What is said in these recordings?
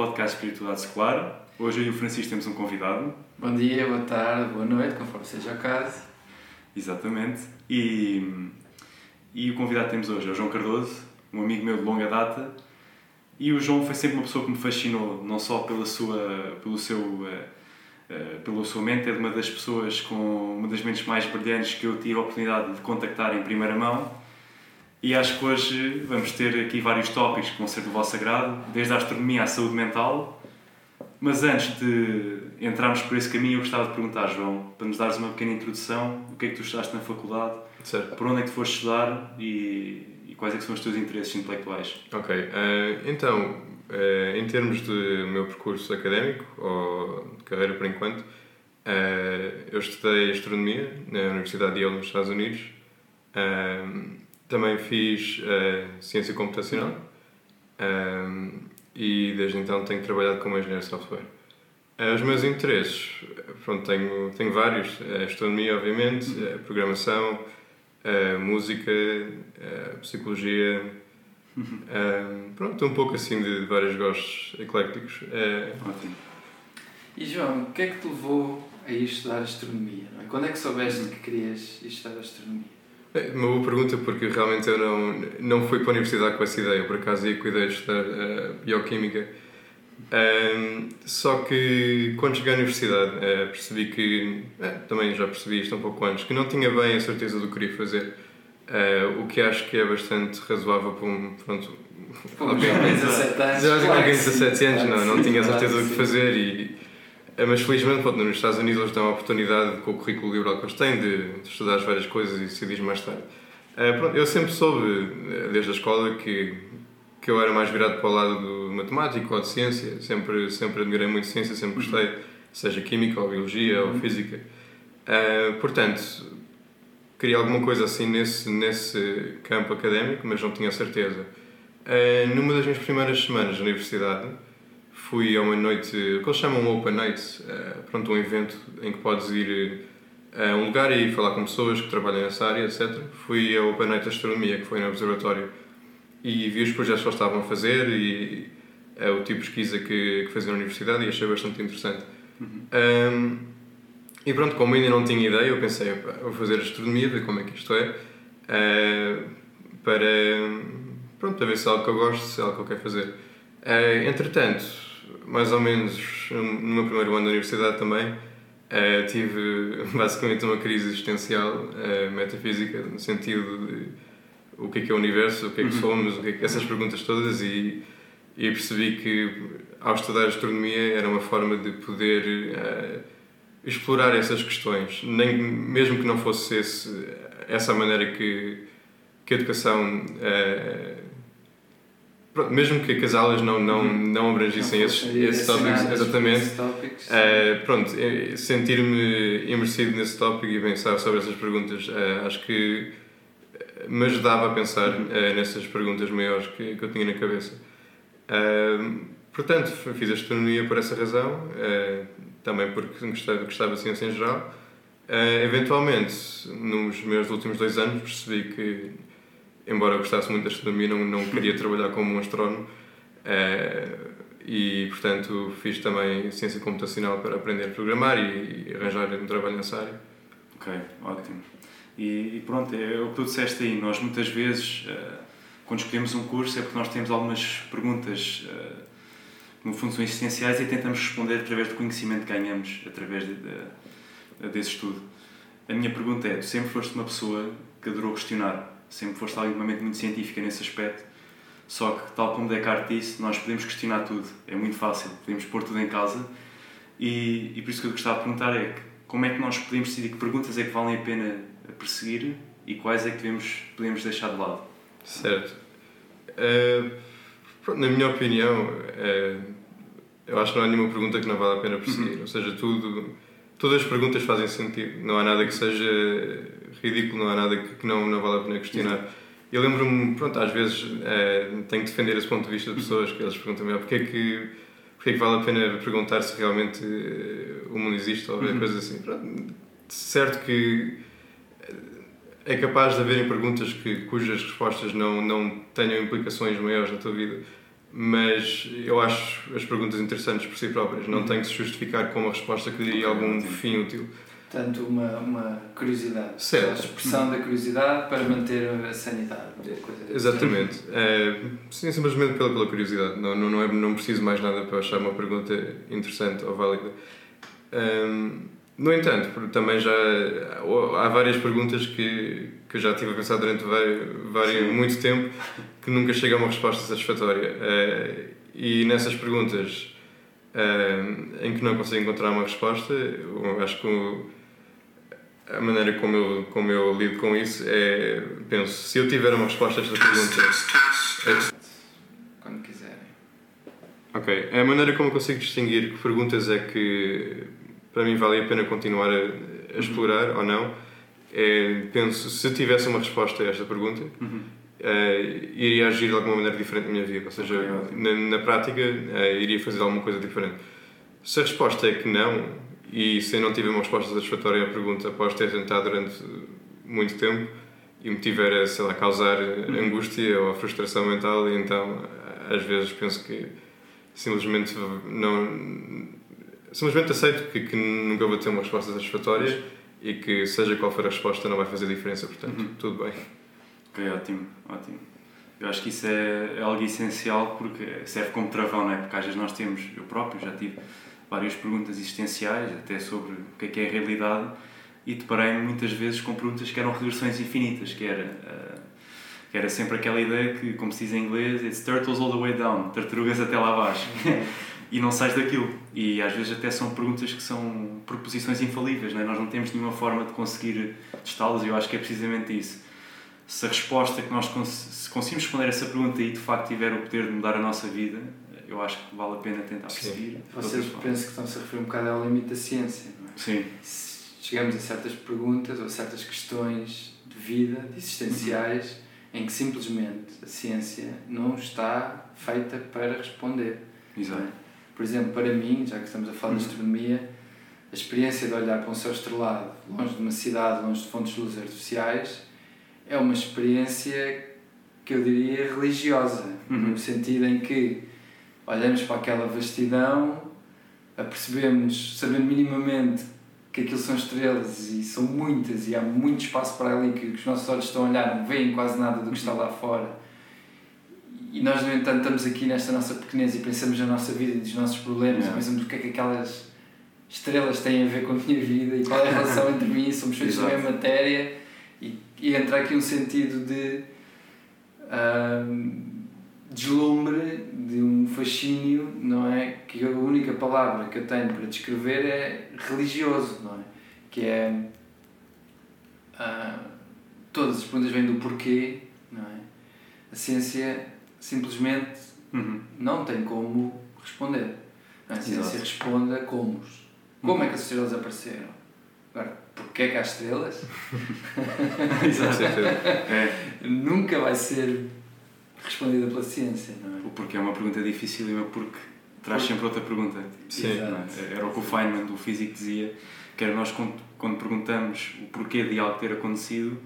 podcast Espiritualidade Secular. Hoje eu e o Francisco temos um convidado. Bom dia, boa tarde, boa noite, conforme seja o caso. Exatamente. E, e o convidado que temos hoje é o João Cardoso, um amigo meu de longa data. E o João foi sempre uma pessoa que me fascinou, não só pela sua, pelo seu, uh, uh, pela sua mente, é uma das pessoas com uma das mentes mais brilhantes que eu tive a oportunidade de contactar em primeira mão e acho que hoje vamos ter aqui vários tópicos que vão ser do vosso agrado, desde a astronomia à saúde mental. Mas antes de entrarmos por esse caminho, eu gostava de perguntar, João, para nos dares uma pequena introdução, o que é que tu estudaste na faculdade, certo. por onde é que tu foste estudar e, e quais é são os teus interesses intelectuais? Ok, uh, então, uh, em termos de meu percurso académico, ou de carreira por enquanto, uh, eu estudei astronomia na Universidade de Yale, nos Estados Unidos. Também fiz uh, ciência computacional um, e desde então tenho trabalhado como engenheiro de software. Uh, os meus interesses, pronto, tenho, tenho vários, uh, astronomia obviamente, uh, programação, música, psicologia, uhum. pronto, um pouco assim de vários gostos eclécticos. Ótimo. E João, o que é que te levou a ir estudar astronomia? É? Quando é que soubeste que querias ir estudar astronomia? É uma boa pergunta, porque realmente eu não, não fui para a universidade com essa ideia, por acaso ia a ideia de estudar uh, bioquímica. Um, só que quando cheguei à universidade uh, percebi que, uh, também já percebi isto um pouco antes, que não tinha bem a certeza do que queria fazer. o que acho que é bastante razoável para um. Pronto, alguém de 17 anos. Já alguém de 17 anos, não, não tinha certeza do que fazer e mas felizmente, pronto, nos Estados Unidos eles dão a oportunidade, com o currículo liberal que eles têm, de, de estudar várias coisas e decidir mais tarde. Uh, pronto, eu sempre soube, eh, desde a escola, que, que eu era mais virado para o lado do matemático ou de ciência. Sempre, sempre admirei muito ciência, sempre gostei, seja química ou biologia ou física. Uh, portanto, queria alguma coisa assim nesse, nesse campo académico, mas não tinha certeza. Uh, numa das minhas primeiras semanas na universidade, fui a uma noite, o que eles chamam Open Night, uh, pronto, um evento em que podes ir eh, a um lugar e falar com pessoas que trabalham nessa área, etc. Fui a Open Night de Astronomia, que foi no Observatório, e vi os projetos que eles estavam a fazer e uh, o tipo de pesquisa que, que fazia na universidade e achei bastante interessante. Uhum. Um, e pronto, como ainda não tinha ideia, eu pensei, vou fazer astronomia, ver como é que isto é, uh, para, pronto, para ver se é algo que eu gosto, se é algo que eu quero fazer. Uh, entretanto, mais ou menos no meu primeiro ano da universidade também, uh, tive basicamente uma crise existencial uh, metafísica, no sentido de o que é que é o universo, o que é que uhum. somos, o que é que, essas perguntas todas, e, e percebi que ao estudar astronomia era uma forma de poder uh, explorar essas questões, nem, mesmo que não fosse esse, essa maneira que, que a educação Pronto, mesmo que, as aulas não, não, uhum. não abrangissem esses, esses tópicos, exatamente, uh, pronto, eh, sentir-me imersido nesse tópico e pensar sobre essas perguntas, uh, acho que me ajudava a pensar uh, nessas perguntas maiores que, que eu tinha na cabeça. portanto, fiz astronomia por essa razão, também porque gostava, gostava de ciência em geral. eventualmente, nos meus últimos dois anos, percebi que embora gostasse muito da astronomia, não, não queria trabalhar como um astrónomo. Uh, e, portanto, fiz também ciência computacional para aprender a programar e, e arranjar um trabalho nessa área. Ok, ótimo. E, e, pronto, é o que tu disseste aí. Nós, muitas vezes, uh, quando escolhemos um curso, é porque nós temos algumas perguntas, uh, no fundo, são essenciais e tentamos responder através do conhecimento que ganhamos através de, de, desse estudo. A minha pergunta é: tu sempre foste uma pessoa que adorou questionar? Sempre foste alguém uma mente muito científica nesse aspecto. Só que, tal como Descartes disse, nós podemos questionar tudo, é muito fácil, podemos pôr tudo em casa. E, e por isso que eu gostava de perguntar é como é que nós podemos decidir que perguntas é que valem a pena perseguir e quais é que devemos, podemos deixar de lado? Certo. Uh, na minha opinião, uh, eu acho que não há nenhuma pergunta que não vale a pena perseguir. Uhum. Ou seja, tudo, todas as perguntas fazem sentido. Não há nada que seja ridículo, não há nada que, que não, não vale a pena questionar. Eu lembro-me, pronto, às vezes é, tenho que defender esse ponto de vista de pessoas que eles perguntam-me ah, porque é que porque é que vale a pena perguntar se realmente eh, o mundo existe ou uhum. coisas assim. Pronto, certo que é capaz de haverem perguntas que, cujas respostas não, não tenham implicações maiores na tua vida, mas eu acho as perguntas interessantes por si próprias. Não Uhum. tem que se justificar com uma resposta que diria algum fim útil. Portanto, uma, uma curiosidade. Certo. A expressão da curiosidade para manter a sanidade. Exatamente. É, sim, simplesmente pela, pela curiosidade. Não, não, não, é, não preciso mais nada para achar uma pergunta interessante ou válida. Ahm, no entanto, também já há várias perguntas que, que eu já tive a pensar durante vários, vários, muito tempo que nunca chega a uma resposta satisfatória. Eh, e nessas perguntas eh, em que não consigo encontrar uma resposta, acho que a maneira como eu, como eu lido com isso é, penso, se eu tiver uma resposta a esta pergunta... Quando quiserem. Ok, a maneira como eu consigo distinguir que perguntas é que para mim vale a pena continuar a, a explorar ou não, é, penso, se tivesse uma resposta a esta pergunta, Uhum. eh, iria agir de alguma maneira diferente na minha vida, ou seja, Ok, ótimo. na, na prática eh, iria fazer alguma coisa diferente. Se a resposta é que não, e se eu não tiver uma resposta satisfatória à pergunta após ter tentado durante muito tempo e me tiver a, sei lá, causar Uhum. angústia ou frustração mental, então às vezes penso que simplesmente não simplesmente aceito que, que nunca vou ter uma resposta satisfatória e que seja qual for a resposta não vai fazer diferença, portanto, Uhum. tudo bem. Ok, ótimo, ótimo. Eu acho que isso é, é algo essencial porque serve como travão, não é? Porque às vezes nós temos, eu próprio já tive várias perguntas existenciais, até sobre o que é que é a realidade, e deparei-me muitas vezes com perguntas que eram regressões infinitas, que era, eh, que era sempre aquela ideia que, como se diz em inglês, it's turtles all the way down, tartarugas até lá abaixo. e não sais daquilo. E às vezes até são perguntas que são proposições infalíveis, não é? nós não temos nenhuma forma de conseguir testá-las e eu acho que é precisamente isso. Se a resposta que nós cons se conseguimos responder essa pergunta e de facto tiver o poder de mudar a nossa vida, eu acho que vale a pena tentar de Vocês pensam que estão-se a referir um bocado ao limite da ciência, não é? Sim, Se chegamos a certas perguntas ou a certas questões de vida, de existenciais, em que simplesmente a ciência não está feita para responder. exato. Por exemplo, para mim, já que estamos a falar de Uhum. astronomia, a experiência de olhar para um céu estrelado, longe de uma cidade, longe de fontes de luz artificiais, é uma experiência que eu diria religiosa, Uhum. no sentido em que olhamos para aquela vastidão, apercebemos, sabendo minimamente que aquilo são estrelas e são muitas e há muito espaço para ali que os nossos olhos estão a olhar, não veem quase nada do que está lá fora. E nós, no entanto, estamos aqui nesta nossa pequenez e pensamos na nossa vida e dos nossos problemas e pensamos o que é que aquelas estrelas têm a ver com a minha vida e qual é a relação entre mim, somos feitos da mesma matéria. E, e entra aqui um sentido de ahm, deslumbre, de um fascínio, não é? Que a única palavra que eu tenho para descrever é religioso, não é? Que é. ah, todas as perguntas vêm do porquê, não é? A ciência simplesmente Uhum. não tem como responder. A ciência Exato. responde a como. Como é que as estrelas apareceram? Agora, porquê é que há estrelas? Exato. É, Nunca vai ser respondida pela ciência, não é? o porquê é uma pergunta dificílima porque traz sempre outra pergunta. Sim. É? Era o que o Feynman, do físico, dizia, que era nós quando, quando perguntamos o porquê de algo ter acontecido,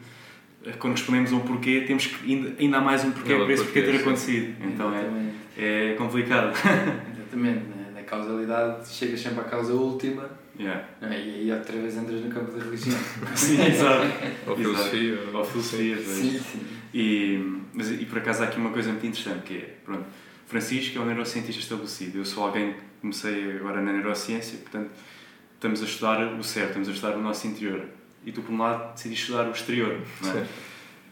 eh, quando respondemos a um porquê, temos que ainda, ainda há mais um porquê É para esse porquê ter sim. acontecido. Então é, Exatamente. é complicado. Exatamente, né? na causalidade chegas sempre à causa última Yeah. é? e aí outra vez entras no campo da religião. Sim, exato. Ou filosofia. ou- filosofia, sim, sim. E, mas, e por acaso há aqui uma coisa muito interessante que é, pronto, Francisco é um neurocientista estabelecido, eu sou alguém que comecei agora na neurociência, portanto estamos a estudar o certo, estamos a estudar o nosso interior e tu por um lado decidiste estudar o exterior, não é? Sim,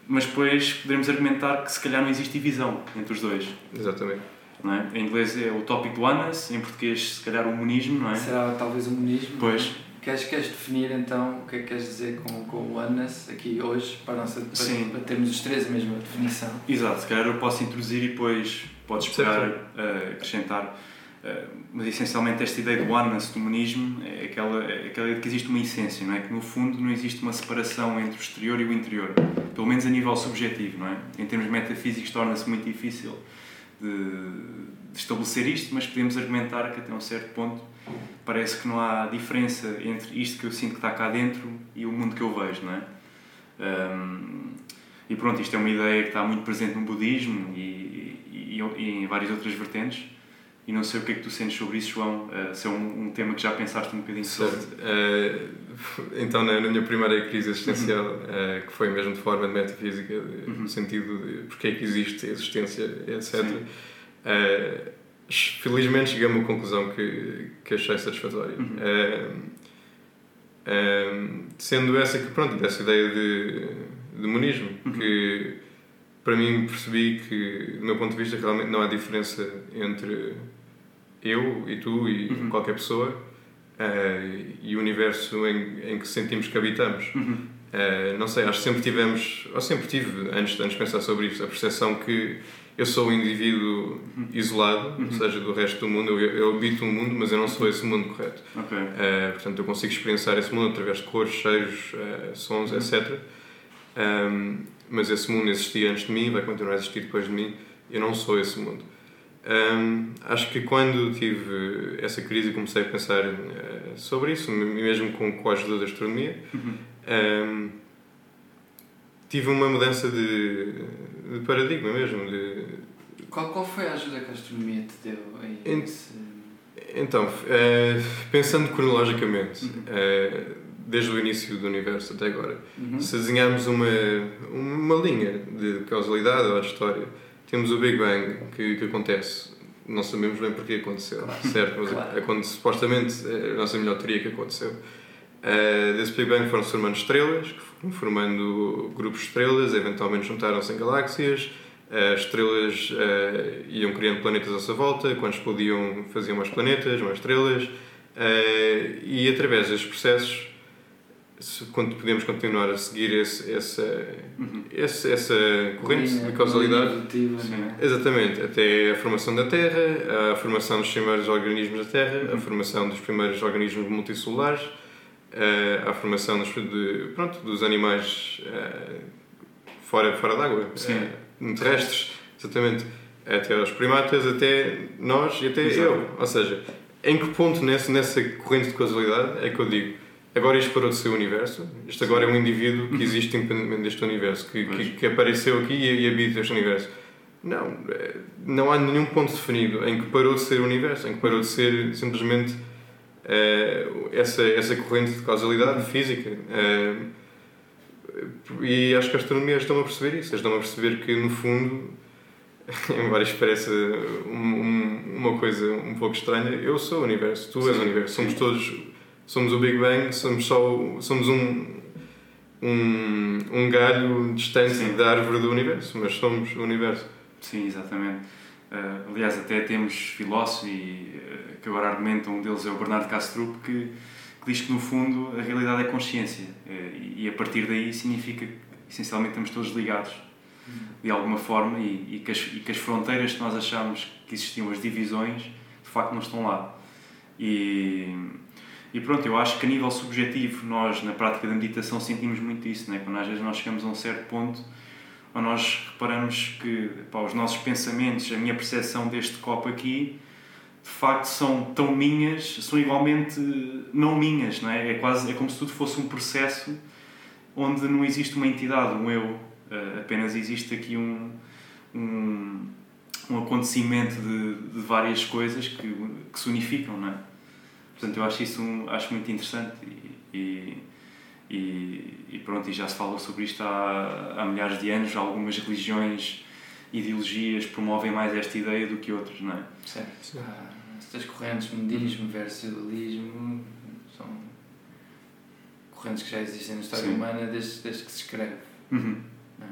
mas depois poderemos argumentar que se calhar não existe divisão entre os dois, exatamente. não é? Em inglês é o tópico do Anas, em português se calhar o monismo, não é? Será talvez o monismo? Pois, Queres, queres definir então o que é que queres dizer com, com o Anas aqui hoje para, nossa, para, Sim. para termos os três a mesma definição? exato, se calhar eu posso introduzir e depois podes Certo. pegar, eh, acrescentar Uh, mas essencialmente esta ideia do oneness, do monismo, é aquela, é aquela ideia de que existe uma essência, não é? Que no fundo não existe uma separação entre o exterior e o interior, pelo menos a nível subjetivo, não é? Em termos metafísicos torna-se muito difícil de, de estabelecer isto, mas podemos argumentar que até um certo ponto parece que não há diferença entre isto que eu sinto que está cá dentro e o mundo que eu vejo, não é? Um, e pronto, isto é uma ideia que está muito presente no budismo e, e, e, em várias outras vertentes. E não sei o que é que tu sentes sobre isso, João, uh, se é um, um tema que já pensaste um bocadinho certo. sobre. Uh, então, na, na, minha primeira crise existencial, uhum. uh, que foi mesmo de forma de metafísica, uhum. no sentido de porque é que existe a existência, etc., felizmente cheguei a uma conclusão que, que achei satisfatória. Uhum. sendo essa que, pronto, dessa ideia de, de monismo, uhum. que para mim percebi que, do meu ponto de vista, realmente não há diferença entre eu e tu e uhum. qualquer pessoa uh, e o universo em, em que sentimos que habitamos. Uhum. Uh, não sei, acho que sempre tivemos, ou sempre tive, antes, antes de pensar sobre isso, a percepção que eu sou um indivíduo isolado, uhum. ou seja, do resto do mundo. Eu, eu habito um mundo, mas eu não sou esse mundo correto. Okay. Uh, portanto, eu consigo experienciar esse mundo através de cores, cheiros, sons, uhum. etc. Um, mas esse mundo existia antes de mim, vai continuar a existir depois de mim. Eu não sou esse mundo. Um, acho que quando tive essa crise e comecei a pensar uh, sobre isso, mesmo com, com a ajuda da astronomia, uhum. um, tive uma mudança de, de, paradigma mesmo. De... Qual, qual foi a ajuda que a astronomia te deu? Ent, Então, uh, pensando cronologicamente, uhum. uh, desde o início do universo até agora, uhum. se desenharmos uma, uma linha de causalidade ou de história, temos o Big Bang que, que acontece. Não sabemos bem porque aconteceu, claro. certo? Mas claro. é, é, supostamente é a nossa melhor teoria que aconteceu. Uh, desse Big Bang foram-se formando estrelas, que foram formando grupos de estrelas, eventualmente juntaram-se em galáxias. As estrelas uh, iam criando planetas à sua volta, quando explodiam faziam mais planetas, mais estrelas, uh, e através destes processos se, quando podemos continuar a seguir esse, essa, uhum. esse, essa corrente linha, de causalidade. É? Exatamente, até a formação da Terra, a formação dos primeiros organismos da Terra, uhum. a formação dos primeiros organismos multicelulares, a, a formação dos, de, pronto, dos animais uh, fora, fora d'água, uh, terrestres, exatamente, até aos primatas, até nós e até Exato. eu. Ou seja, em que ponto nessa, nessa corrente de causalidade é que eu digo agora isto parou de ser o universo, isto agora é um indivíduo que existe independentemente deste universo, que, que, que, apareceu aqui e, e habita este universo. Não, não há nenhum ponto definido em que parou de ser o universo, em que parou de ser simplesmente uh, essa, essa corrente de causalidade física. Uh, e acho que as astronomias estão a perceber isso, estão a perceber que no fundo, embora isto pareça um, um, uma coisa um pouco estranha, eu sou o universo, tu és o universo, somos todos somos o Big Bang, somos só somos um, um, um galho distante Sim. da árvore do universo, mas somos o universo. Sim, exatamente. Uh, aliás, até temos filósofos e, uh, que agora argumentam, um deles é o Bernardo Castro, que, que diz que no fundo a realidade é consciência uh, e, e, a partir daí significa que essencialmente estamos todos ligados de alguma forma e, e, que as, e que as fronteiras que nós achamos que existiam, as divisões, de facto não estão lá. E, e pronto, eu acho que a nível subjetivo, nós na prática da meditação sentimos muito isso, né? quando às vezes nós chegamos a um certo ponto onde nós reparamos que pá, os nossos pensamentos, a minha percepção deste copo aqui, de facto são tão minhas, são igualmente não minhas, não é? É, quase, é como se tudo fosse um processo onde não existe uma entidade, um eu, uh, apenas existe aqui um, um, um acontecimento de, de várias coisas que, que se unificam, não é? Portanto, eu acho isso um, acho muito interessante e, e, e, pronto, e já se fala sobre isto há, há milhares de anos. Algumas religiões, ideologias promovem mais esta ideia do que outras, não é? Certo. Ah, estas correntes, modismo versus dualismo, são correntes que já existem na história Sim. humana desde, desde que se escreve. Uhum. É?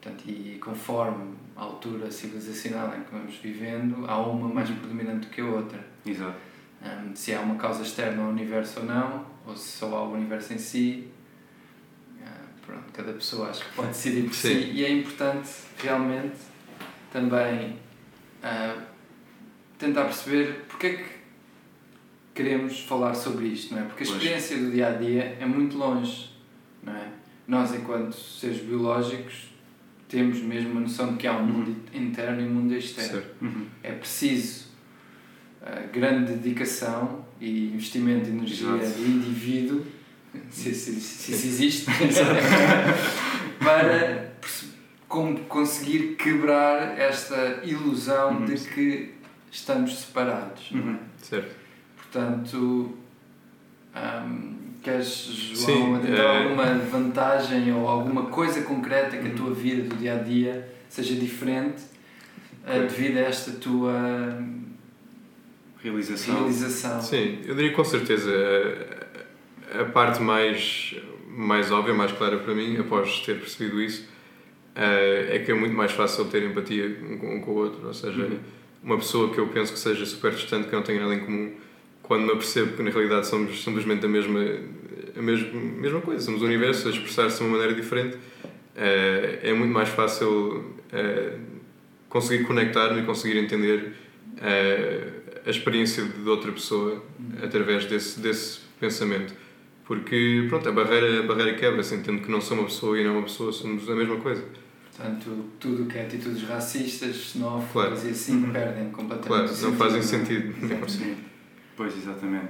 Portanto, e conforme a altura civilizacional em que vamos vivendo, há uma mais uhum. predominante do que a outra. Exato um, se há uma causa externa ao universo ou não, ou se só há o universo em si. Uh, pronto, cada pessoa acho que pode decidir por si. E é importante realmente também uh, tentar perceber porque é que queremos falar sobre isto, não é? Porque a experiência do dia a dia é muito longe, não é? Nós, enquanto seres biológicos, temos mesmo a noção de que há um mundo uhum. interno e um mundo externo. Uhum. É preciso grande dedicação e investimento de energia Exato. do indivíduo, se, se existe, para como conseguir quebrar esta ilusão Uhum. de que estamos separados. não é? Uhum. Certo. Portanto, hum, queres, João, Sim, eh, alguma vantagem ou alguma coisa concreta que a Uhum. tua vida do dia a dia seja diferente Ok. devido a esta tua Realização. realização? Sim, eu diria com certeza a, a parte mais, mais óbvia, mais clara para mim, após ter percebido isso, eh, é que é muito mais fácil ter empatia um com o outro. Ou seja, Uhum. uma pessoa que eu penso que seja super distante, que não tenha nada em comum, quando me apercebo que na realidade somos simplesmente a mesma, a mesma, mesma coisa, somos o universo a expressar-se de uma maneira diferente, eh, é muito mais fácil eh, conseguir conectar-me e conseguir entender a experiência de outra pessoa através desse, desse pensamento. Porque, pronto, a barreira, a barreira quebra-se, entendo que não sou uma pessoa e não uma pessoa, somos a mesma coisa. Portanto, tudo o que é atitudes racistas, xenófobas Claro. e assim Uhum. perdem completamente Claro, não sentido, fazem é? sentido. Sim. Pois, exatamente.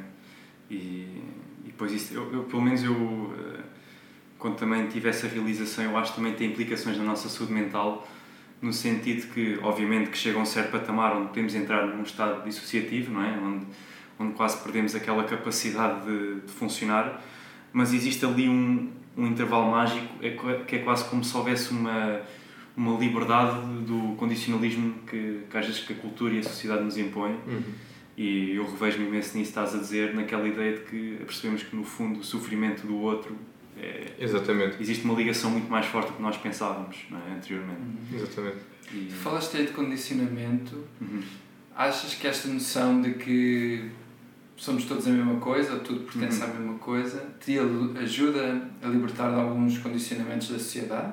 E, e depois isso, eu, eu, pelo menos eu, eh, quando também tive essa realização, eu acho que também tem implicações na nossa saúde mental, no sentido que, obviamente, que chega a um certo patamar onde podemos entrar num estado dissociativo, não é? Onde, onde quase perdemos aquela capacidade de, de funcionar, mas existe ali um, um intervalo mágico é, que é quase como se houvesse uma, uma liberdade do condicionalismo que, que às vezes que a cultura e a sociedade nos impõem Uhum. e eu revejo-me imenso nisso, estás a dizer, naquela ideia de que percebemos que no fundo o sofrimento do outro é, Exatamente, existe uma ligação muito mais forte do que nós pensávamos não é? anteriormente. Uhum. exatamente. E, Falaste aí de condicionamento. Uhum. Achas que esta noção de que somos todos a mesma coisa, ou tudo pertence Uhum. à mesma coisa, te ajuda a libertar de alguns condicionamentos da sociedade?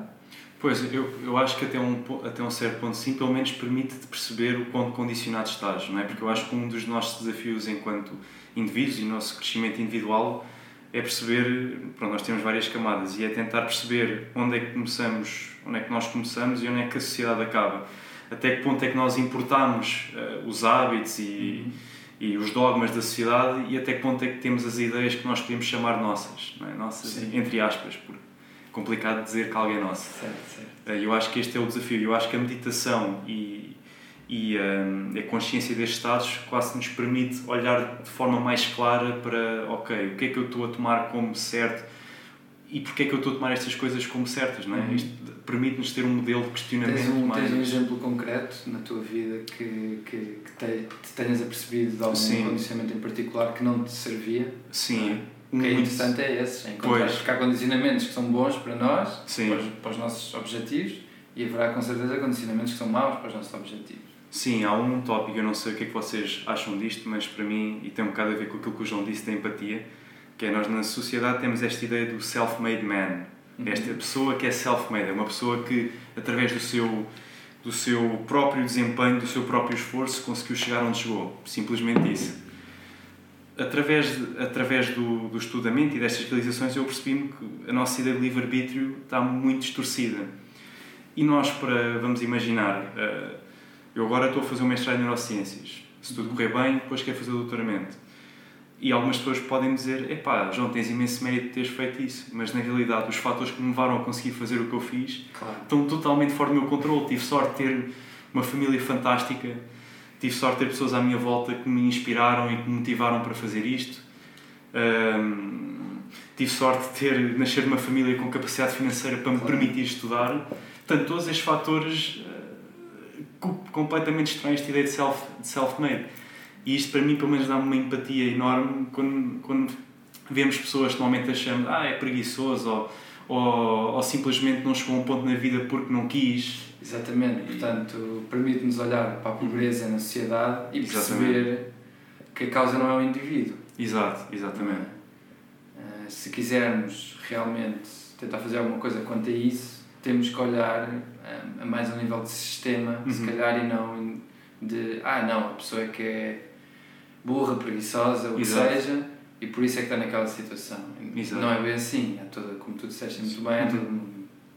Pois, eu, eu acho que até um, até um certo ponto sim, pelo menos permite-te perceber o quão condicionado estás, não é? Porque eu acho que um dos nossos desafios enquanto indivíduos e nosso crescimento individual é perceber, pronto, nós temos várias camadas e é tentar perceber onde é que começamos, onde é que nós começamos e onde é que a sociedade acaba. Até que ponto é que nós importamos eh, os hábitos e, e os dogmas da sociedade e até que ponto é que temos as ideias que nós podemos chamar nossas, não é? Nossas, Sim. entre aspas, porque é complicado dizer que alguém é nosso. Certo, certo. Eh, Eu acho que este é o desafio. Eu acho que a meditação e, e hum, a consciência destes estados quase nos permite olhar de forma mais clara para, ok, o que é que eu estou a tomar como certo e porque é que eu estou a tomar estas coisas como certas, não é? Uhum. Isto permite-nos ter um modelo de questionamento Tens um, mais... tens um exemplo concreto na tua vida que, que, que te, te tenhas apercebido de algum Sim. condicionamento em particular que não te servia? Sim. O que é interessante é esse, é encontrar Pois. condicionamentos que são bons para nós, para os, para os nossos objetivos, e haverá com certeza condicionamentos que são maus para os nossos objetivos. Sim, há um tópico, eu não sei o que é que vocês acham disto, mas para mim, e tem um bocado a ver com aquilo que o João disse da empatia, que é nós na sociedade temos esta ideia do self-made man, Uhum. esta pessoa que é self-made, é uma pessoa que através do seu, do seu próprio desempenho, do seu próprio esforço, conseguiu chegar onde chegou, simplesmente isso. Através, de- através do, do estudamento e destas realizações eu percebi-me que a nossa ideia de livre-arbítrio está muito distorcida. E nós, para, vamos imaginar, eh, eu agora estou a fazer um mestrado em neurociências. Se tudo correr bem, depois quero fazer o doutoramento. E algumas pessoas podem dizer: epá, João, tens imenso mérito de teres feito isso. Mas na realidade, os fatores que me levaram a conseguir fazer o que eu fiz Claro. estão totalmente fora do meu controle. Tive sorte de ter uma família fantástica, tive sorte de ter pessoas à minha volta que me inspiraram e que me motivaram para fazer isto. Tive sorte de ter nascer numa família com capacidade financeira para me Claro. permitir estudar. Portanto, todos estes fatores completamente estranhos esta ideia de self- de self-made. e isto para mim, pelo menos, dá-me uma empatia enorme quando, quando vemos pessoas que normalmente achamos ah, é preguiçoso ou, ou, ou simplesmente não chegou a um ponto na vida porque não quis. Exatamente, portanto, permite-nos olhar para a pobreza na sociedade e Exatamente. perceber que a causa não é o indivíduo. Exato, exatamente. Uh, se quisermos realmente tentar fazer alguma coisa quanto a isso, temos que olhar um, a mais ao nível de sistema, se Uhum. calhar, e não de ah, não, a pessoa é que é burra, preguiçosa, o que Exato. seja, e por isso é que está naquela situação. Exato. Não é bem assim, há toda, como tu disseste muito bem, há Uhum. todas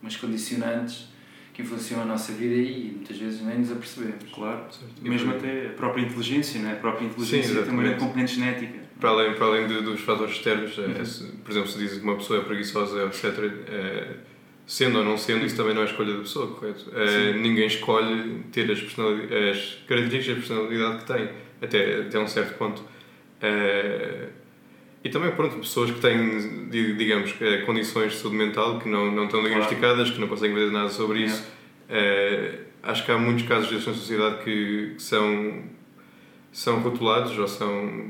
umas condicionantes que influenciam a nossa vida e muitas vezes nem nos apercebemos. Claro. Certo. E Mesmo até a própria inteligência, né? a própria inteligência tem uma grande componente genética. Para além, para além de- dos fatores externos, Uhum. é, se, por exemplo, se dizem que uma pessoa é preguiçosa, etc., é, sendo ou não sendo, isso também não é escolha da pessoa, correto? Uh, ninguém escolhe ter as, as características de personalidade que tem, até, até um certo ponto. Uh, e também, pronto, pessoas que têm, digamos, condições de saúde mental que não, não estão diagnosticadas, que não conseguem ver nada sobre isso. Uh, acho que há muitos casos destes na sociedade que, que são são rotulados ou são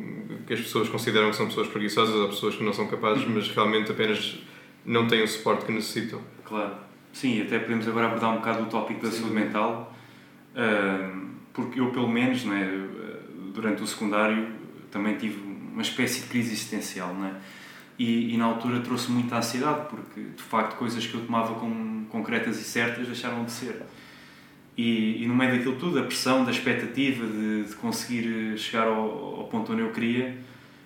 que as pessoas consideram que são pessoas preguiçosas ou pessoas que não são capazes, mas realmente apenas não têm o suporte que necessitam. Claro. Sim, até podemos agora abordar um bocado o tópico da Sim. saúde mental, porque eu, pelo menos, né, durante o secundário, também tive uma espécie de crise existencial, né? E, e, na altura trouxe muita ansiedade, porque de facto coisas que eu tomava como concretas e certas deixaram de ser. E, e, no meio daquilo tudo, a pressão da expectativa de, de conseguir chegar ao, ao, ponto onde eu queria,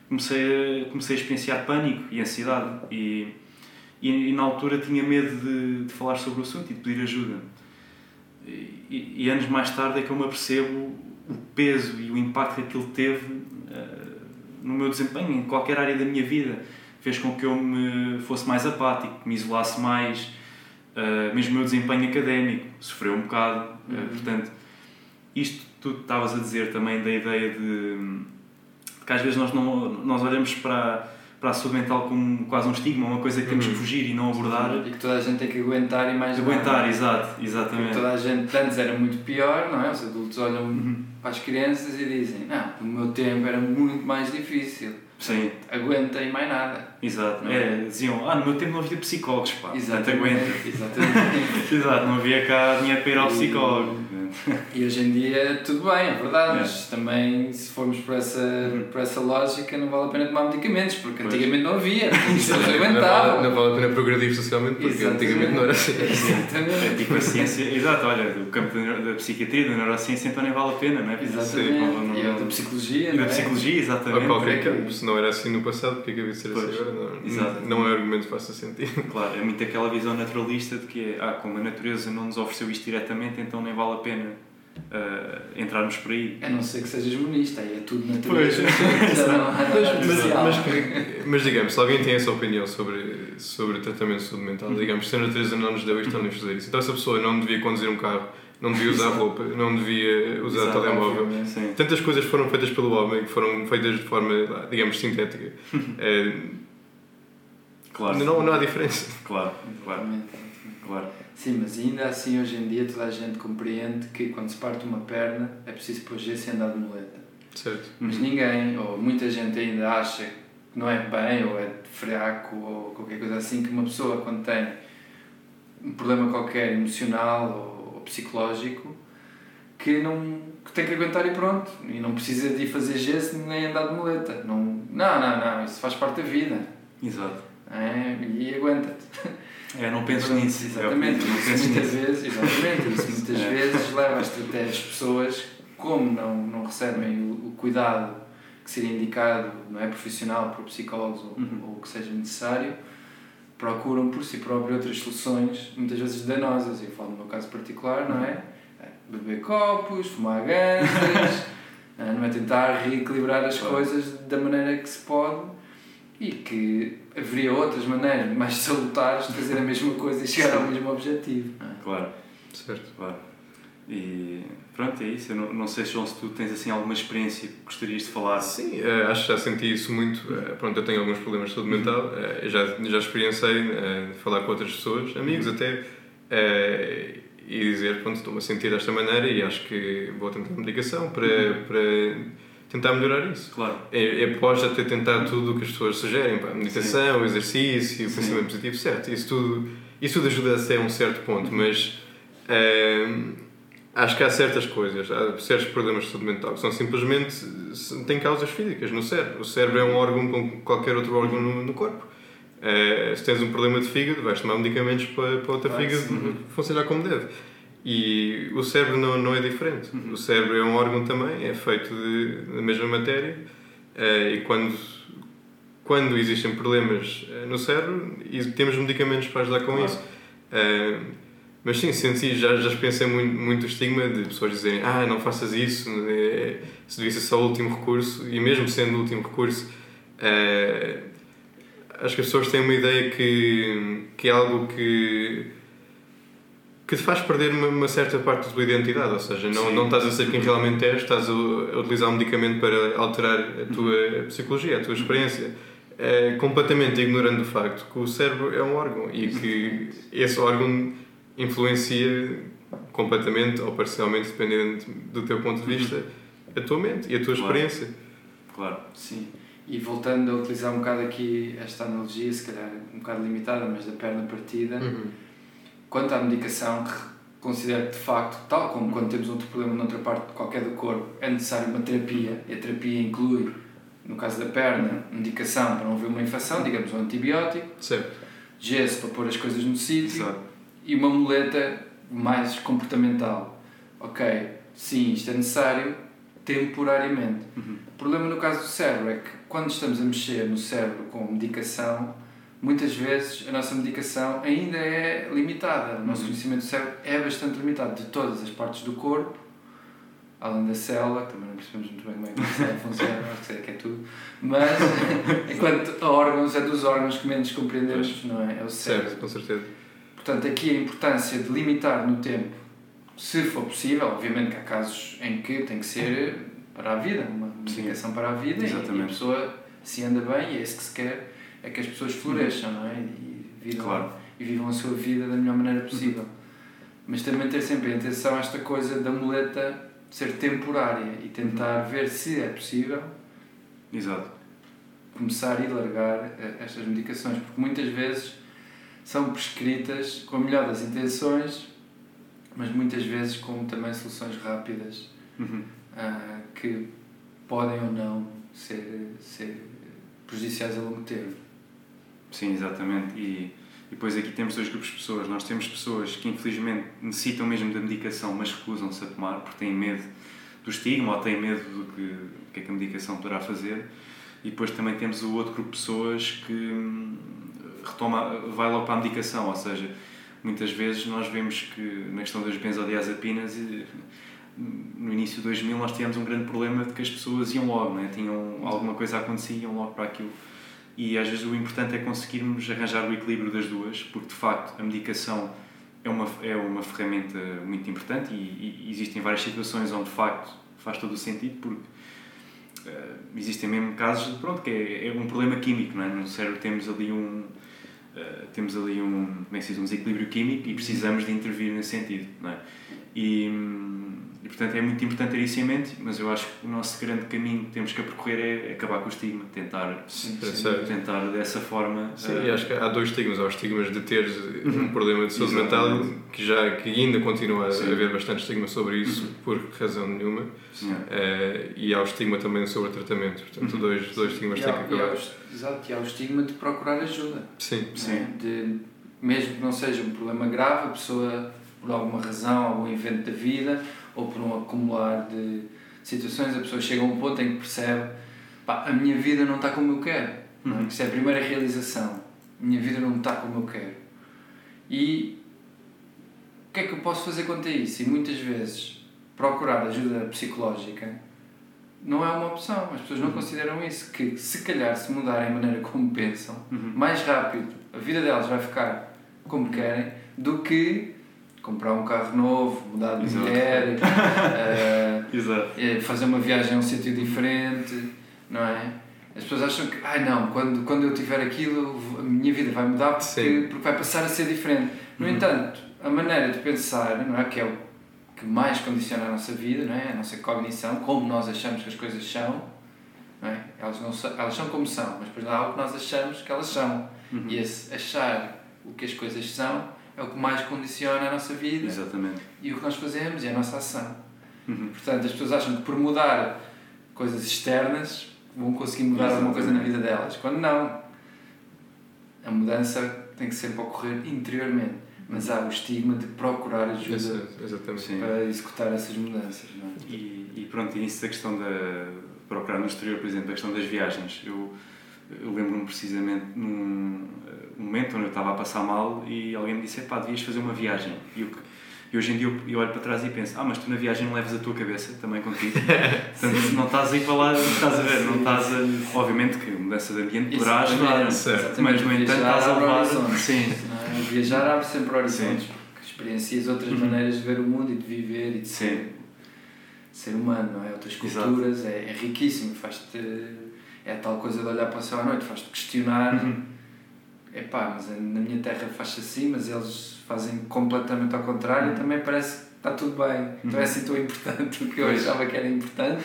comecei a, comecei a experienciar pânico e ansiedade. E, e, e na altura tinha medo de, de, falar sobre o assunto e de pedir ajuda. E, anos mais tarde é que eu me apercebo o peso e o impacto que aquilo teve uh, no meu desempenho, em qualquer área da minha vida. Fez com que eu me fosse mais apático, me isolasse mais uh, mesmo o meu desempenho académico sofreu um bocado. Uh, portanto, isto tu estavas a dizer também da ideia de, de, que às vezes nós, não, nós olhamos para, para a saúde mental como quase um estigma, uma coisa que temos que uhum. fugir e não abordar. E que toda a gente tem que aguentar e mais Aguentar, nada. exato, exatamente. Porque toda a gente, antes era muito pior, não é? Os adultos olham uhum. para as crianças e dizem: Não, no meu tempo era muito mais difícil Sim. Aguenta e mais nada. Exato. É, diziam, ah, no meu tempo não havia psicólogos, pá. Exatamente. aguenta. Exatamente. Exato, não havia cá dinheiro para ir ao psicólogo. E hoje em dia tudo bem, é verdade, é. mas também se formos por essa, uhum. por essa lógica não vale a pena tomar medicamentos, porque pois. antigamente não havia, isso não aguentava. Não, vale a pena progredir socialmente, porque Exatamente. antigamente não era assim. Exatamente. É tipo a ciência, exato, olha, o campo da psiquiatria, da neurociência, então nem vale a pena, não é? Exatamente. Não, não, e da psicologia, da é? psicologia, exatamente. Ou qualquer campo, se não era assim no passado, porque é que havia de ser assim pois. assim agora? Não, Exato. não é argumento que faça sentido. Claro, é muito aquela visão naturalista de que é, ah, como a natureza não nos ofereceu isto diretamente, então nem vale a pena uh, entrarmos por aí. A não ser que sejas monista, aí é tudo natureza. Pois, mas, mas, mas, digamos, se alguém tem essa opinião sobre, sobre tratamento de saúde mental, digamos, se a natureza não nos deu isto, não nos fazer isso. Então essa pessoa não devia conduzir um carro, não devia usar roupa, não devia usar Exato, telemóvel. Tantas coisas foram feitas pelo homem que foram feitas de forma, digamos, sintética. é, claro. Não, não há diferença. Claro, claro. claro. Sim, mas ainda assim hoje em dia toda a gente compreende que quando se parte uma perna é preciso pôr gesso e andar de muleta. Certo. Mas uhum. ninguém, ou muita gente ainda acha que não é bem, ou é fraco, ou qualquer coisa assim, que uma pessoa quando tem um problema qualquer emocional ou, ou psicológico, que não que tem que aguentar e pronto. E não precisa de ir fazer gesso nem andar de muleta. Não, não, não, não isso faz parte da vida. Exato. É, e aguenta-te. É, não penso nisso. Exatamente, penso muitas nisso. vezes, exatamente, isso muitas é. vezes leva a estratégias pessoas, como não, não recebem o, o, cuidado que seria indicado, não é profissional, por psicólogos ou, uhum. ou o que seja necessário, procuram por si próprios outras soluções, muitas vezes danosas. Eu falo no meu caso particular, não é? é beber copos, fumar ganzas, não é tentar reequilibrar as coisas da maneira que se pode e que haveria outras maneiras mais salutares de fazer a mesma coisa e chegar ao mesmo objetivo. Ah, claro, certo, claro. E pronto, é isso. Eu não, não sei, João, se tu tens assim alguma experiência que gostarias de falar. Sim, uh, acho que já senti isso muito. Uh, pronto, eu tenho alguns problemas de saúde mental, uh, já, já experienciei uh, falar com outras pessoas, amigos uhum. até, e dizer, pronto, estou-me a sentir desta maneira e acho que vou tentar medicação para, uhum. para tentar melhorar isso. Claro. É, é após já ter tentado tudo o que as pessoas sugerem, pá, meditação, Sim. exercício, Sim. pensamento positivo, certo, isso tudo, isso tudo ajuda a um certo ponto, mas hum, acho que há certas coisas, há certos problemas de saúde mental que são simplesmente, têm causas físicas no cérebro. O cérebro é um órgão como qualquer outro órgão no, no corpo. Uh, se tens um problema de fígado, vais tomar medicamentos para, para o teu fígado funcionar como deve. E o cérebro não, não é diferente. Uhum. O cérebro é um órgão também, é feito de, da mesma matéria. Uh, e quando, quando existem problemas uh, no cérebro, temos medicamentos para ajudar com claro. isso. Uh, mas sim, senti, já, já pensei muito, muito o estigma de pessoas dizerem ah, não faças isso, é, se devia ser só o último recurso. E mesmo sendo o último recurso, acho que as pessoas têm uma ideia que, que é algo que que te faz perder uma, uma, certa parte da tua identidade, ou seja, não, não estás a ser quem realmente és, estás a, a utilizar um medicamento para alterar a tua uhum. psicologia, a tua experiência, é, completamente ignorando o facto que o cérebro é um órgão e que esse órgão influencia completamente ou parcialmente, dependendo do teu ponto de vista, a tua mente e a tua claro. experiência. Claro. Sim. E voltando a utilizar um bocado aqui esta analogia, se calhar um bocado limitada, mas da perna partida, uhum. Quanto à medicação, considero que de facto, tal como quando temos outro problema noutra parte qualquer do corpo, é necessário uma terapia, e a terapia inclui, no caso da perna, medicação para não haver uma infecção, digamos um antibiótico, certo. gesso para pôr as coisas no sítio e uma muleta mais comportamental. Ok, sim, isto é necessário temporariamente. Uhum. O problema no caso do cérebro é que quando estamos a mexer no cérebro com medicação, muitas vezes a nossa medicação ainda é limitada. O nosso uhum. conhecimento do cérebro é bastante limitado de todas as partes do corpo, além da célula, que também não percebemos muito bem como é que a célula funciona, acho que sei que é tudo, mas enquanto órgãos é dos órgãos que menos compreendemos, não é? É o cérebro. Certo, com certeza. Portanto, aqui a importância de limitar no tempo, se for possível, obviamente que há casos em que tem que ser para a vida, uma medicação para a vida Exatamente. e a pessoa se anda bem e é isso que se quer, é que as pessoas floresçam, não é? E vivam, claro. e vivam a sua vida da melhor maneira possível. Mas também ter sempre em atenção esta coisa da muleta ser temporária e tentar uhum. ver se é possível Exato. começar e largar eh, estas medicações, porque muitas vezes são prescritas com a melhor das intenções, mas muitas vezes com também soluções rápidas uhum. uh, que podem ou não ser, ser prejudiciais a longo termo. Sim, exatamente. E, e depois aqui temos dois grupos de pessoas. Nós temos pessoas que infelizmente necessitam mesmo da medicação, mas recusam-se a tomar porque têm medo do estigma ou têm medo do que, que é que a medicação poderá fazer. E depois também temos o outro grupo de pessoas que hum, retoma, vai logo para a medicação, ou seja, muitas vezes nós vemos que na questão das benzodiazepinas no início de 2000 nós tivemos um grande problema de que as pessoas iam logo, né? tinham alguma coisa a acontecer iam logo para aquilo. E às vezes o importante é conseguirmos arranjar o equilíbrio das duas, porque de facto a medicação é uma, é uma ferramenta muito importante e, e existem várias situações onde de facto faz todo o sentido, porque uh, existem mesmo casos de, pronto, que é, é, um problema químico, não é? no cérebro temos ali um, Uh, temos ali um, como é que se diz, um desequilíbrio químico e precisamos de intervir nesse sentido. Não é? E, e, portanto, é muito importante ter isso em mente, mas eu acho que o nosso grande caminho que temos que percorrer é acabar com o estigma, tentar, sim, sim, tentar dessa forma. Sim, uh... acho que há dois estigmas. Há os estigmas de teres uhum. um problema de saúde mental, que, já, que ainda continua sim. a haver bastante estigma sobre isso, uhum. por razão nenhuma, uh, e há o estigma também sobre o tratamento. Portanto, uhum. dois, dois estigmas têm que acabar. exato, e há o estigma de procurar ajuda. Sim. sim. De, mesmo que não seja um problema grave, a pessoa, por alguma razão, algum evento da vida ou por um acumular de situações, a pessoa chega a um ponto em que percebe pá, a minha vida não está como eu quero. Uhum. Isso é a primeira realização. A minha vida não está como eu quero. E o que é que eu posso fazer quanto a isso? E muitas vezes procurar ajuda psicológica não é uma opção. As pessoas não uhum. consideram isso. Que se calhar se mudarem a maneira como pensam, uhum. mais rápido a vida delas vai ficar como querem do que comprar um carro novo, mudar de mulher, uh, fazer uma viagem a um sítio diferente, não é? As pessoas acham que, ai não, quando, quando eu tiver aquilo, a minha vida vai mudar porque, porque vai passar a ser diferente. No uhum. entanto, a maneira de pensar, não é? Que é o que mais condiciona a nossa vida, não é? A nossa cognição, como nós achamos que as coisas são, não é? Elas, não são, elas são como são, mas depois há algo que nós achamos que elas são. Uhum. E esse achar o que as coisas são é o que mais condiciona a nossa vida Exatamente. e o que nós fazemos e a nossa ação. Uhum. Portanto, as pessoas acham que por mudar coisas externas vão conseguir mudar Exatamente. alguma coisa na vida delas, quando não. A mudança tem que sempre ocorrer interiormente, mas há o estigma de procurar ajuda Exatamente. para executar essas mudanças. Não é? e, e pronto, início da questão da procurar no exterior, por exemplo, a questão das viagens. Eu, eu lembro-me precisamente num uh, momento onde eu estava a passar mal e alguém me disse: pá, devias fazer uma viagem. E, eu, e hoje em dia eu, eu, olho para trás e penso: ah, mas tu na viagem não leves a tua cabeça também contigo. Portanto, não estás a ir para lá, estás a ver, não estás a. Obviamente que mudança de ambiente poderá ajudar, mas no entanto estás a levar. Sim. É? Viajar abre sempre horizontes. experiencias outras uhum. maneiras de ver o mundo e de viver e de ser, ser humano, não é? Outras culturas, é, é, riquíssimo, faz-te. É tal coisa de olhar para o céu à noite, faz-te questionar. Uhum. Epá, mas na minha terra faz-se assim, mas eles fazem completamente ao contrário, uhum. também parece que está tudo bem. Uhum. Então é assim tão importante o que eu achava que era importante.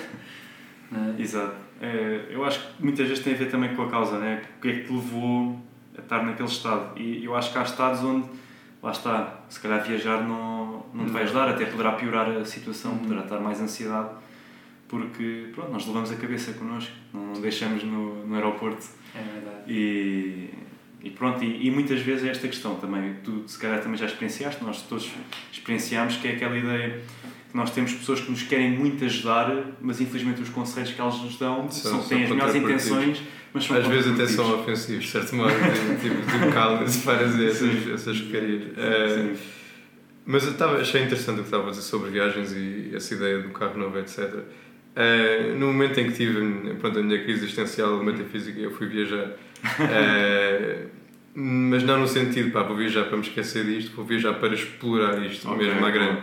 É? Exato. É, eu acho que muitas vezes tem a ver também com a causa, né? O que é que te levou a estar naquele estado? E eu acho que há estados onde, lá está, se calhar viajar não, não te vai ajudar, até poderá piorar a situação, uhum. poderá estar mais ansiedade, porque pronto, nós levamos a cabeça connosco, não deixamos no, no aeroporto. É verdade. E, e pronto, e, e, muitas vezes é esta questão também, tu se calhar também já experienciaste, nós todos experienciamos, que é aquela ideia que nós temos pessoas que nos querem muito ajudar, mas infelizmente os conselhos que elas nos dão são, são têm as melhores intenções, mas são Às vezes até são ofensivos, de certo modo, tipo, tipo calma-se para dizer essas, essas porcarias. Uh, mas eu estava, achei interessante o que estava a dizer sobre viagens e essa ideia do carro novo, etc. Uh, no momento em que tive pronto, a minha crise existencial metafísica, eu fui viajar. Uh, mas não no sentido, pá, vou viajar para me esquecer disto, vou viajar para explorar isto okay, mesmo à grande.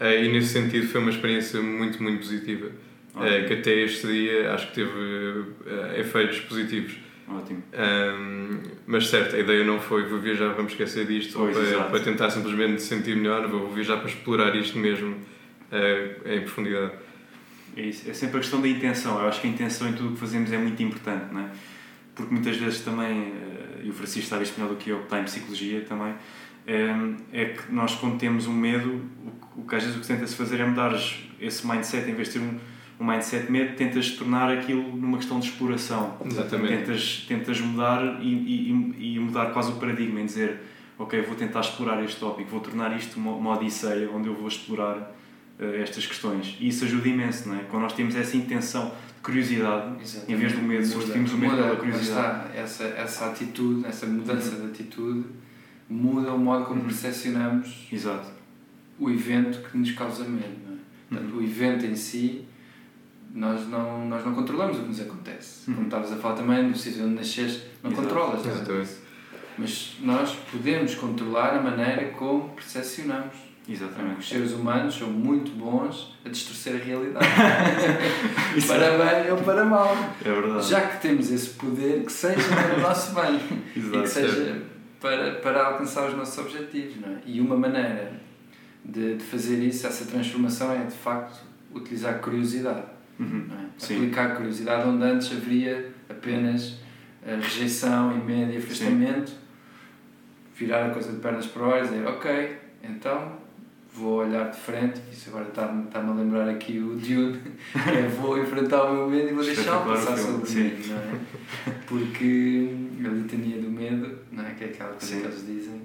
Uh, e nesse sentido foi uma experiência muito, muito positiva. Okay. Que até este dia acho que teve efeitos positivos. Ótimo. Um, mas certo, a ideia não foi vou viajar, vamos esquecer disto, pois, para, para, tentar simplesmente sentir melhor, vou viajar para explorar isto mesmo em profundidade. É, isso. é sempre a questão da intenção. Eu acho que a intenção em tudo o que fazemos é muito importante, não é? Porque muitas vezes também, e o Francisco sabe isto melhor do que eu, que está em psicologia também, é que nós quando temos um medo, o que às vezes o que tenta-se fazer é mudar esse mindset, em vez de ter um, um mindset medo, tentas tornar aquilo numa questão de exploração. Exatamente. Tentas, tentas mudar e, e, e mudar quase o paradigma, em dizer, ok, vou tentar explorar este tópico, vou tornar isto uma, uma odisseia onde eu vou explorar estas questões. E isso ajuda imenso, não é? Quando nós temos essa intenção de curiosidade, Exatamente. em vez do medo, substituímos o medo pela curiosidade. Está, essa, essa atitude, essa mudança uhum. de atitude muda o modo como uhum. percepcionamos Exato. o evento que nos causa medo. Não é? Portanto, uhum. o evento em si, nós não, nós não controlamos o que nos acontece. Uhum. Como estavas a falar também, no sítio onde nasces, não Exato. controlas. Exato. Mas nós podemos controlar a maneira como percepcionamos. Exatamente. Os seres humanos são muito bons a distorcer a realidade. para é. bem ou para mal. É verdade. Já que temos esse poder, que seja para o nosso bem. Exato. E que seja para, para alcançar os nossos objetivos. Não é? E uma maneira de, de fazer isso, essa transformação, é de facto utilizar curiosidade. Uhum. É? Aplicar curiosidade onde antes haveria apenas a rejeição e medo e afastamento, Sim. virar a coisa de pernas para o ar e dizer, ok, então vou olhar de frente, isso agora está-me está a lembrar aqui o Dune, é, vou enfrentar o meu medo e vou deixá-lo passar sobre mim, não é? Porque a litania do medo, não é? que é aquela coisa Sim. que eles dizem,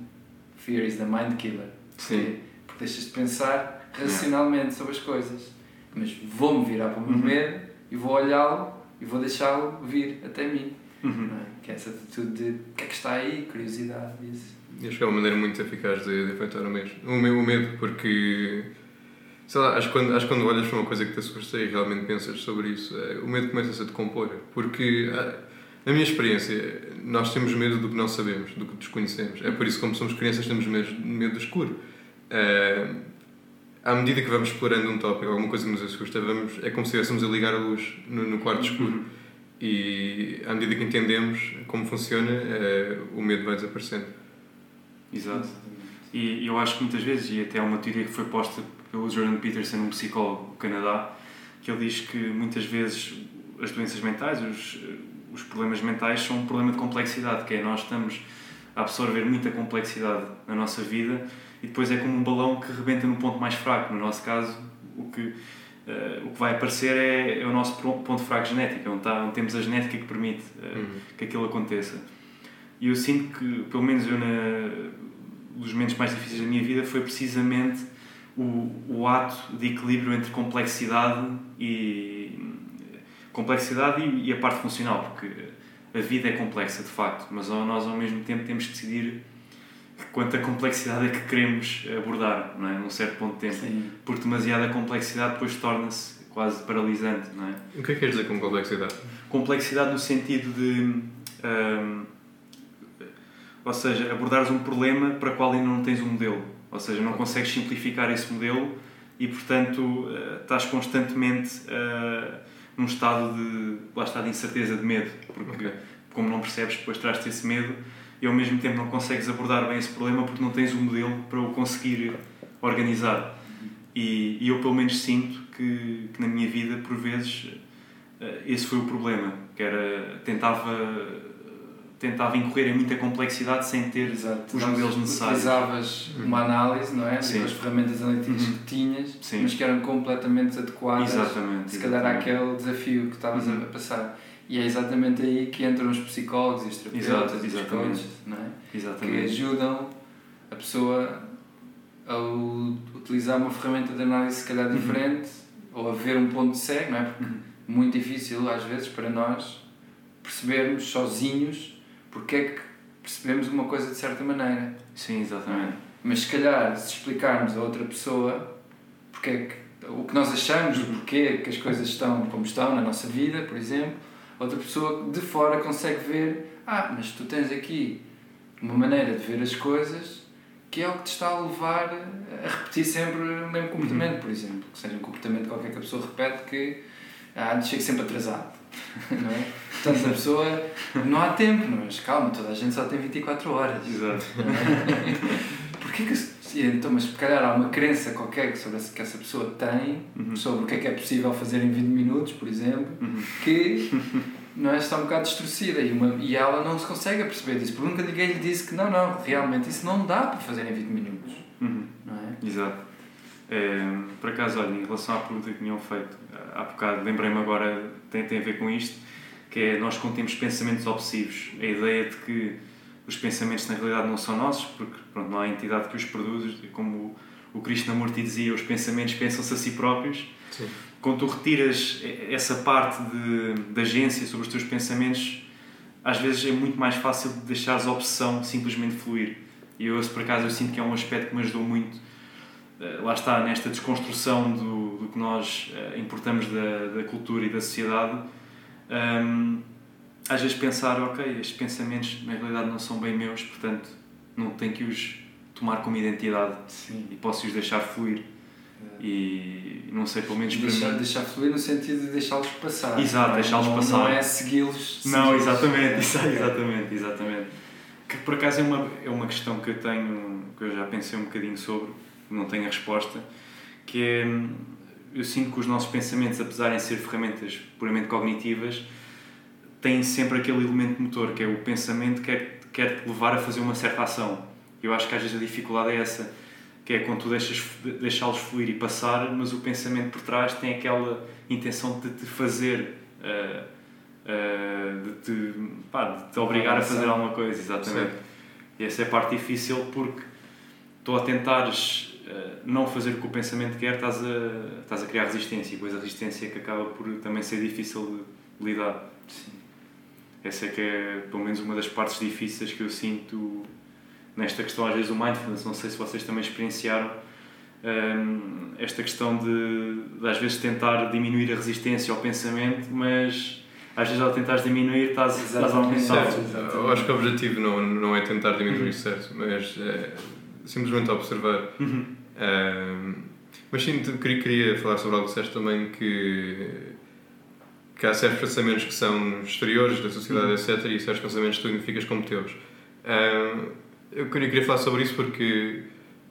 fear is the mind killer. Sim. Porque deixas de pensar racionalmente sobre as coisas. Mas vou-me virar para o meu uhum. medo e vou olhá-lo e vou deixá-lo vir até mim. Uhum. É? Que é essa atitude de o que é que está aí, curiosidade, isso. Acho que é uma maneira muito eficaz de, de enfrentar o medo. O meu medo, porque. Sei lá, acho que quando, acho que quando olhas para uma coisa que te assusta e realmente pensas sobre isso, é, o medo começa a decompor. Porque, ah, na minha experiência, nós temos medo do que não sabemos, do que desconhecemos. É por isso que, como somos crianças, temos medo, medo do escuro. É, à medida que vamos explorando um tópico, alguma coisa que nos assusta, vamos, é como se estivéssemos a ligar a luz no, no quarto escuro. Uhum. E à medida que entendemos como funciona, é, o medo vai desaparecendo. Exato. E eu acho que muitas vezes, e até há uma teoria que foi posta pelo Jordan Peterson, um psicólogo do Canadá, que ele diz que muitas vezes as doenças mentais, os, os problemas mentais são um problema de complexidade, que é nós estamos a absorver muita complexidade na nossa vida e depois é como um balão que rebenta no ponto mais fraco. No nosso caso, o que, uh, o que vai aparecer é, é, o nosso ponto fraco genético, onde, está, onde temos a genética que permite uh, uhum. que aquilo aconteça. E eu sinto que, pelo menos eu, na, dos momentos mais difíceis da minha vida, foi precisamente o, o ato de equilíbrio entre complexidade e complexidade e, e, a parte funcional, porque a vida é complexa de facto, mas nós ao mesmo tempo temos que decidir quanta complexidade é que queremos abordar, não é? num certo ponto de tempo, Sim. porque demasiada complexidade depois torna-se quase paralisante, não é? O que é que quer dizer com complexidade? Complexidade no sentido de um, ou seja, abordares um problema para o qual ainda não tens um modelo. Ou seja, não consegues simplificar esse modelo e, portanto, uh, estás constantemente uh, num estado de, lá está, de incerteza, de medo, porque okay. como não percebes, depois traz-te esse medo e ao mesmo tempo não consegues abordar bem esse problema porque não tens um modelo para o conseguir organizar. E, e eu, pelo menos, sinto que, que, na minha vida, por vezes, eh, esse foi o problema, que era, tentava tentava incorrer em muita complexidade sem ter Exato. os modelos necessários. Utilizavas uhum. uma análise, não é? Sim. as ferramentas analíticas uhum. que tinhas, Sim. mas que eram completamente adequadas, exatamente, se calhar, àquele desafio que estavas uhum. a passar. E é exatamente aí que entram os psicólogos e os terapeutas e os coaches, não é? Exatamente. Que ajudam a pessoa a utilizar uma ferramenta de análise, se calhar, uhum. diferente, ou a ver um ponto cego, não é? Porque uhum. muito difícil, às vezes, para nós percebermos sozinhos porque é que percebemos uma coisa de certa maneira. Sim, exatamente. Mas se calhar, se explicarmos a outra pessoa porque é que, o que nós achamos, o porquê que as coisas estão como estão na nossa vida, por exemplo, outra pessoa de fora consegue ver: ah, mas tu tens aqui uma maneira de ver as coisas que é o que te está a levar a repetir sempre o mesmo comportamento, uhum. por exemplo. Que seja um comportamento qualquer que a pessoa repete que ah, chega sempre atrasado. não é? Portanto, a pessoa não há tempo, mas calma, toda a gente só tem 24 horas. Exato. É? Porquê que. Então, mas se calhar há uma crença qualquer sobre que essa pessoa tem, uhum. sobre o que é que é possível fazer em 20 minutos, por exemplo, uhum. que não é, está um bocado distorcida e, uma, e ela não se consegue perceber disso, porque nunca ninguém lhe disse que não, não, realmente isso não dá para fazer em 20 minutos. Uhum. Não é? Exato. É, por acaso, olha, em relação à pergunta que tinham feito, há bocado lembrei-me agora, tem, tem a ver com isto, que é nós quando temos pensamentos obsessivos, a ideia de que os pensamentos na realidade não são nossos, porque pronto, não há entidade que os produz, como o Krishnamurti dizia, os pensamentos pensam-se a si próprios. Sim. Quando tu retiras essa parte de, de agência sobre os teus pensamentos, às vezes é muito mais fácil de deixares a opção simplesmente fluir. E eu, por acaso, eu sinto que é um aspecto que me ajudou muito lá está, nesta desconstrução do, do que nós uh, importamos da, da cultura e da sociedade, um, às vezes pensar, ok, estes pensamentos na realidade não são bem meus, portanto não tenho que os tomar como identidade Sim. e posso-os deixar fluir. É. E não sei, pelo menos deixar, para mim. Deixar fluir no sentido de deixá-los passar. Exato, é? deixá-los passar. Não é segui-los. Não, exatamente, exatamente, exatamente. Que por acaso é uma, é uma questão que eu tenho, que eu já pensei um bocadinho sobre não tenho a resposta, que é, eu sinto que os nossos pensamentos, apesar de ser ferramentas puramente cognitivas, têm sempre aquele elemento motor, que é o pensamento que quer, quer te levar a fazer uma certa ação. Eu acho que às vezes a dificuldade é essa, que é quando tu deixas deixá-los fluir e passar, mas o pensamento por trás tem aquela intenção de te fazer, uh, de, te, pá, de te obrigar a fazer alguma coisa, exatamente. Sim. E essa é a parte difícil porque estou a tentares não fazer o que o pensamento quer, estás a, estás a criar resistência, e depois a resistência é que acaba por também ser difícil de lidar. Sim. Essa é que é, pelo menos, uma das partes difíceis que eu sinto nesta questão, às vezes, do mindfulness. Não sei se vocês também experienciaram um, ehm, esta questão de, de, às vezes, tentar diminuir a resistência ao pensamento, mas às vezes, ao tentares diminuir, estás, estás a aumentar. Eu acho que o objetivo não, não é tentar diminuir, certo? Mas é simplesmente observar. Uhum. Um, mas sim, queria, queria falar sobre algo que disseste também que, que há certos pensamentos que são exteriores da sociedade, uhum. etc. e certos pensamentos que tu identificas como teus. Um, eu queria, queria falar sobre isso porque,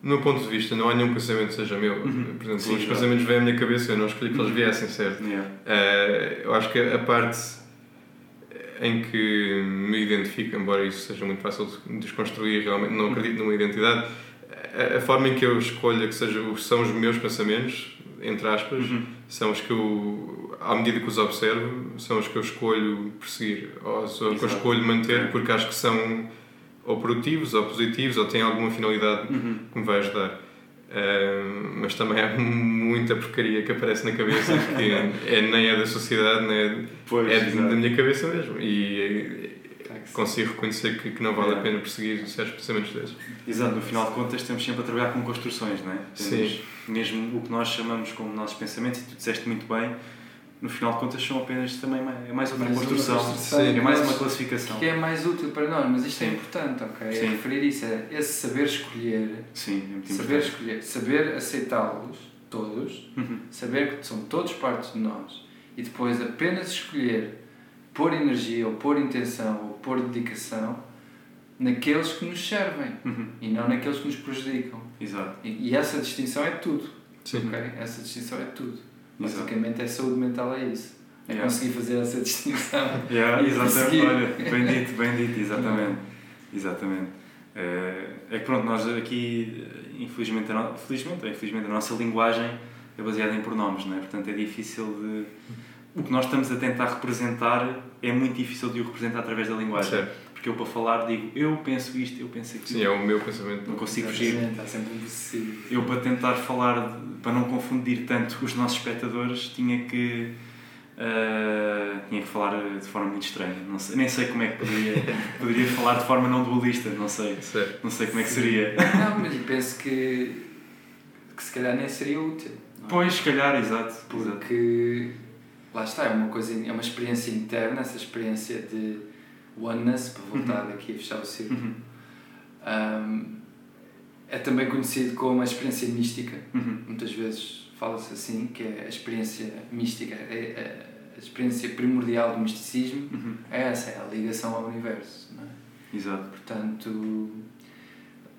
no meu ponto de vista, não há nenhum pensamento que seja meu. Uhum. Por exemplo, sim, os claro. pensamentos vêm à minha cabeça, eu não escolhi que eles uhum. viessem, certo? Yeah. Uh, eu acho que a parte em que me identifico, embora isso seja muito fácil de desconstruir, realmente não acredito numa identidade a, forma em que eu escolho que seja, são os meus pensamentos, entre aspas, uhum. são os que eu, à medida que os observo, são os que eu escolho perseguir, ou os que eu escolho manter, porque acho que são ou produtivos, ou positivos, ou têm alguma finalidade uhum. que me vai ajudar. Uh, mas também há muita porcaria que aparece na cabeça que é, nem é da sociedade, nem é, pois, é da minha cabeça mesmo. E consigo reconhecer que, que não vale é. a pena perseguir certos pensamentos desses. Exato, no final de contas estamos sempre a trabalhar com construções, não é? Temos Sim. Mesmo o que nós chamamos como nossos pensamentos, e tu disseste muito bem, no final de contas são apenas também mais, é mais outra Mais uma construção, construção. é mais uma classificação. Que é mais útil para nós, mas isto é Sim. importante, ok? Sim. É referir isso, é esse saber escolher, Sim, é muito saber importante. escolher, saber aceitá-los todos, Uhum. saber que são todos partes de nós e depois apenas escolher pôr energia ou pôr intenção ou pôr dedicação naqueles que nos servem Uhum. e não naqueles que nos prejudicam. Exato. E, e essa distinção é tudo, Sim. ok? Essa distinção é tudo. Exato. Basicamente, é saúde mental, é isso. É Yeah. conseguir fazer essa distinção. Yeah, exatamente, olha, bem dito, bem dito, exatamente. Exatamente. Eh, É que pronto, nós aqui, infelizmente, felizmente infelizmente, a nossa linguagem é baseada em pronomes, não é? Portanto, é difícil de. O que nós estamos a tentar representar é muito difícil de o representar através da linguagem. Certo. Porque eu, para falar, digo eu penso isto, eu penso aquilo. Sim, é o meu pensamento. Não consigo fugir. Há sempre um possível. Eu, para tentar falar, de- para não confundir tanto os nossos espectadores, tinha que. ah, tinha que falar de forma muito estranha. Não sei, nem sei como é que poderia, poderia falar de forma não dualista, não sei. Certo. Não sei como é que seria. Não, mas eu penso que, que se calhar nem seria útil. é? Pois, se calhar, exato. exato. Lá está, é uma coisa, é uma experiência interna, essa experiência de oneness, para voltar aqui a fechar o círculo. Uhum, Um, é também conhecido como a experiência mística. uhum. Muitas vezes fala-se assim, que é a experiência mística, é, é a experiência primordial do misticismo. Uhum. É essa, é a ligação ao universo. É? Exato. Portanto,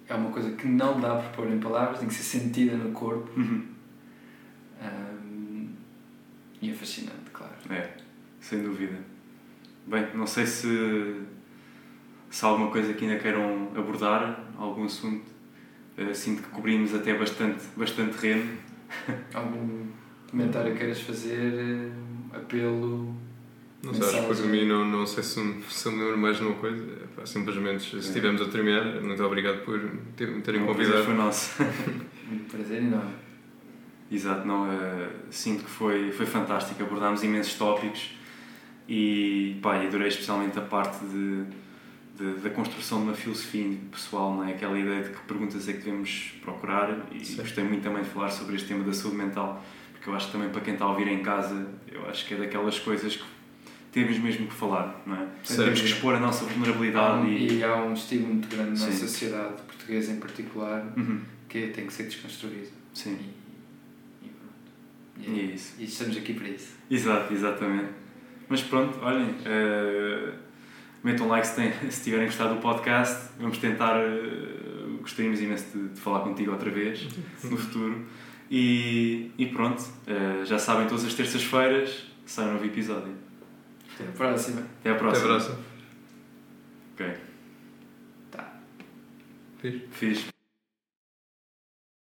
é uma coisa que não dá para pôr em palavras, tem que ser sentida no corpo. Uhum. Um, e é fascinante. É, sem dúvida. Bem, não sei se, se há alguma coisa que ainda queiram abordar, algum assunto. Eh, Sinto que cobrimos até bastante, bastante terreno. Algum comentário queiras fazer? eh, Apelo? Não sei, acho que por Mensagem. mim não, não sei se, me- se eu me lembro mais de uma coisa. É, simplesmente, se estivermos a terminar, muito obrigado por terem convidado. foi nosso. Um prazer enorme. Exato, não, eh, sinto que foi, foi fantástico. Abordámos imensos tópicos e, pá, adorei especialmente a parte de, de- da construção de uma filosofia pessoal, não é? aquela ideia de que perguntas é que devemos procurar. E Sim. gostei muito também de falar sobre este tema da saúde mental, porque eu acho que também para quem está a ouvir em casa, eu acho que é daquelas coisas que temos mesmo que falar, não é? Certo. Temos que expor a nossa Há vulnerabilidade um- e. e há um estigma muito grande na Sim. sociedade portuguesa em particular Uhum, que tem que ser desconstruído. sim, E. e isso. E estamos aqui para isso. Exato, exatamente. Mas pronto, olhem, eh, metam like se, têm- se tiverem gostado do podcast. Vamos tentar, eh, gostaríamos imenso de, de falar contigo outra vez no futuro. E, e pronto, eh, já sabem, todas as terças-feiras sai um novo episódio. Até a próxima. Até à Até próxima. a próxima. Ok, Tá. Fiz. fixe.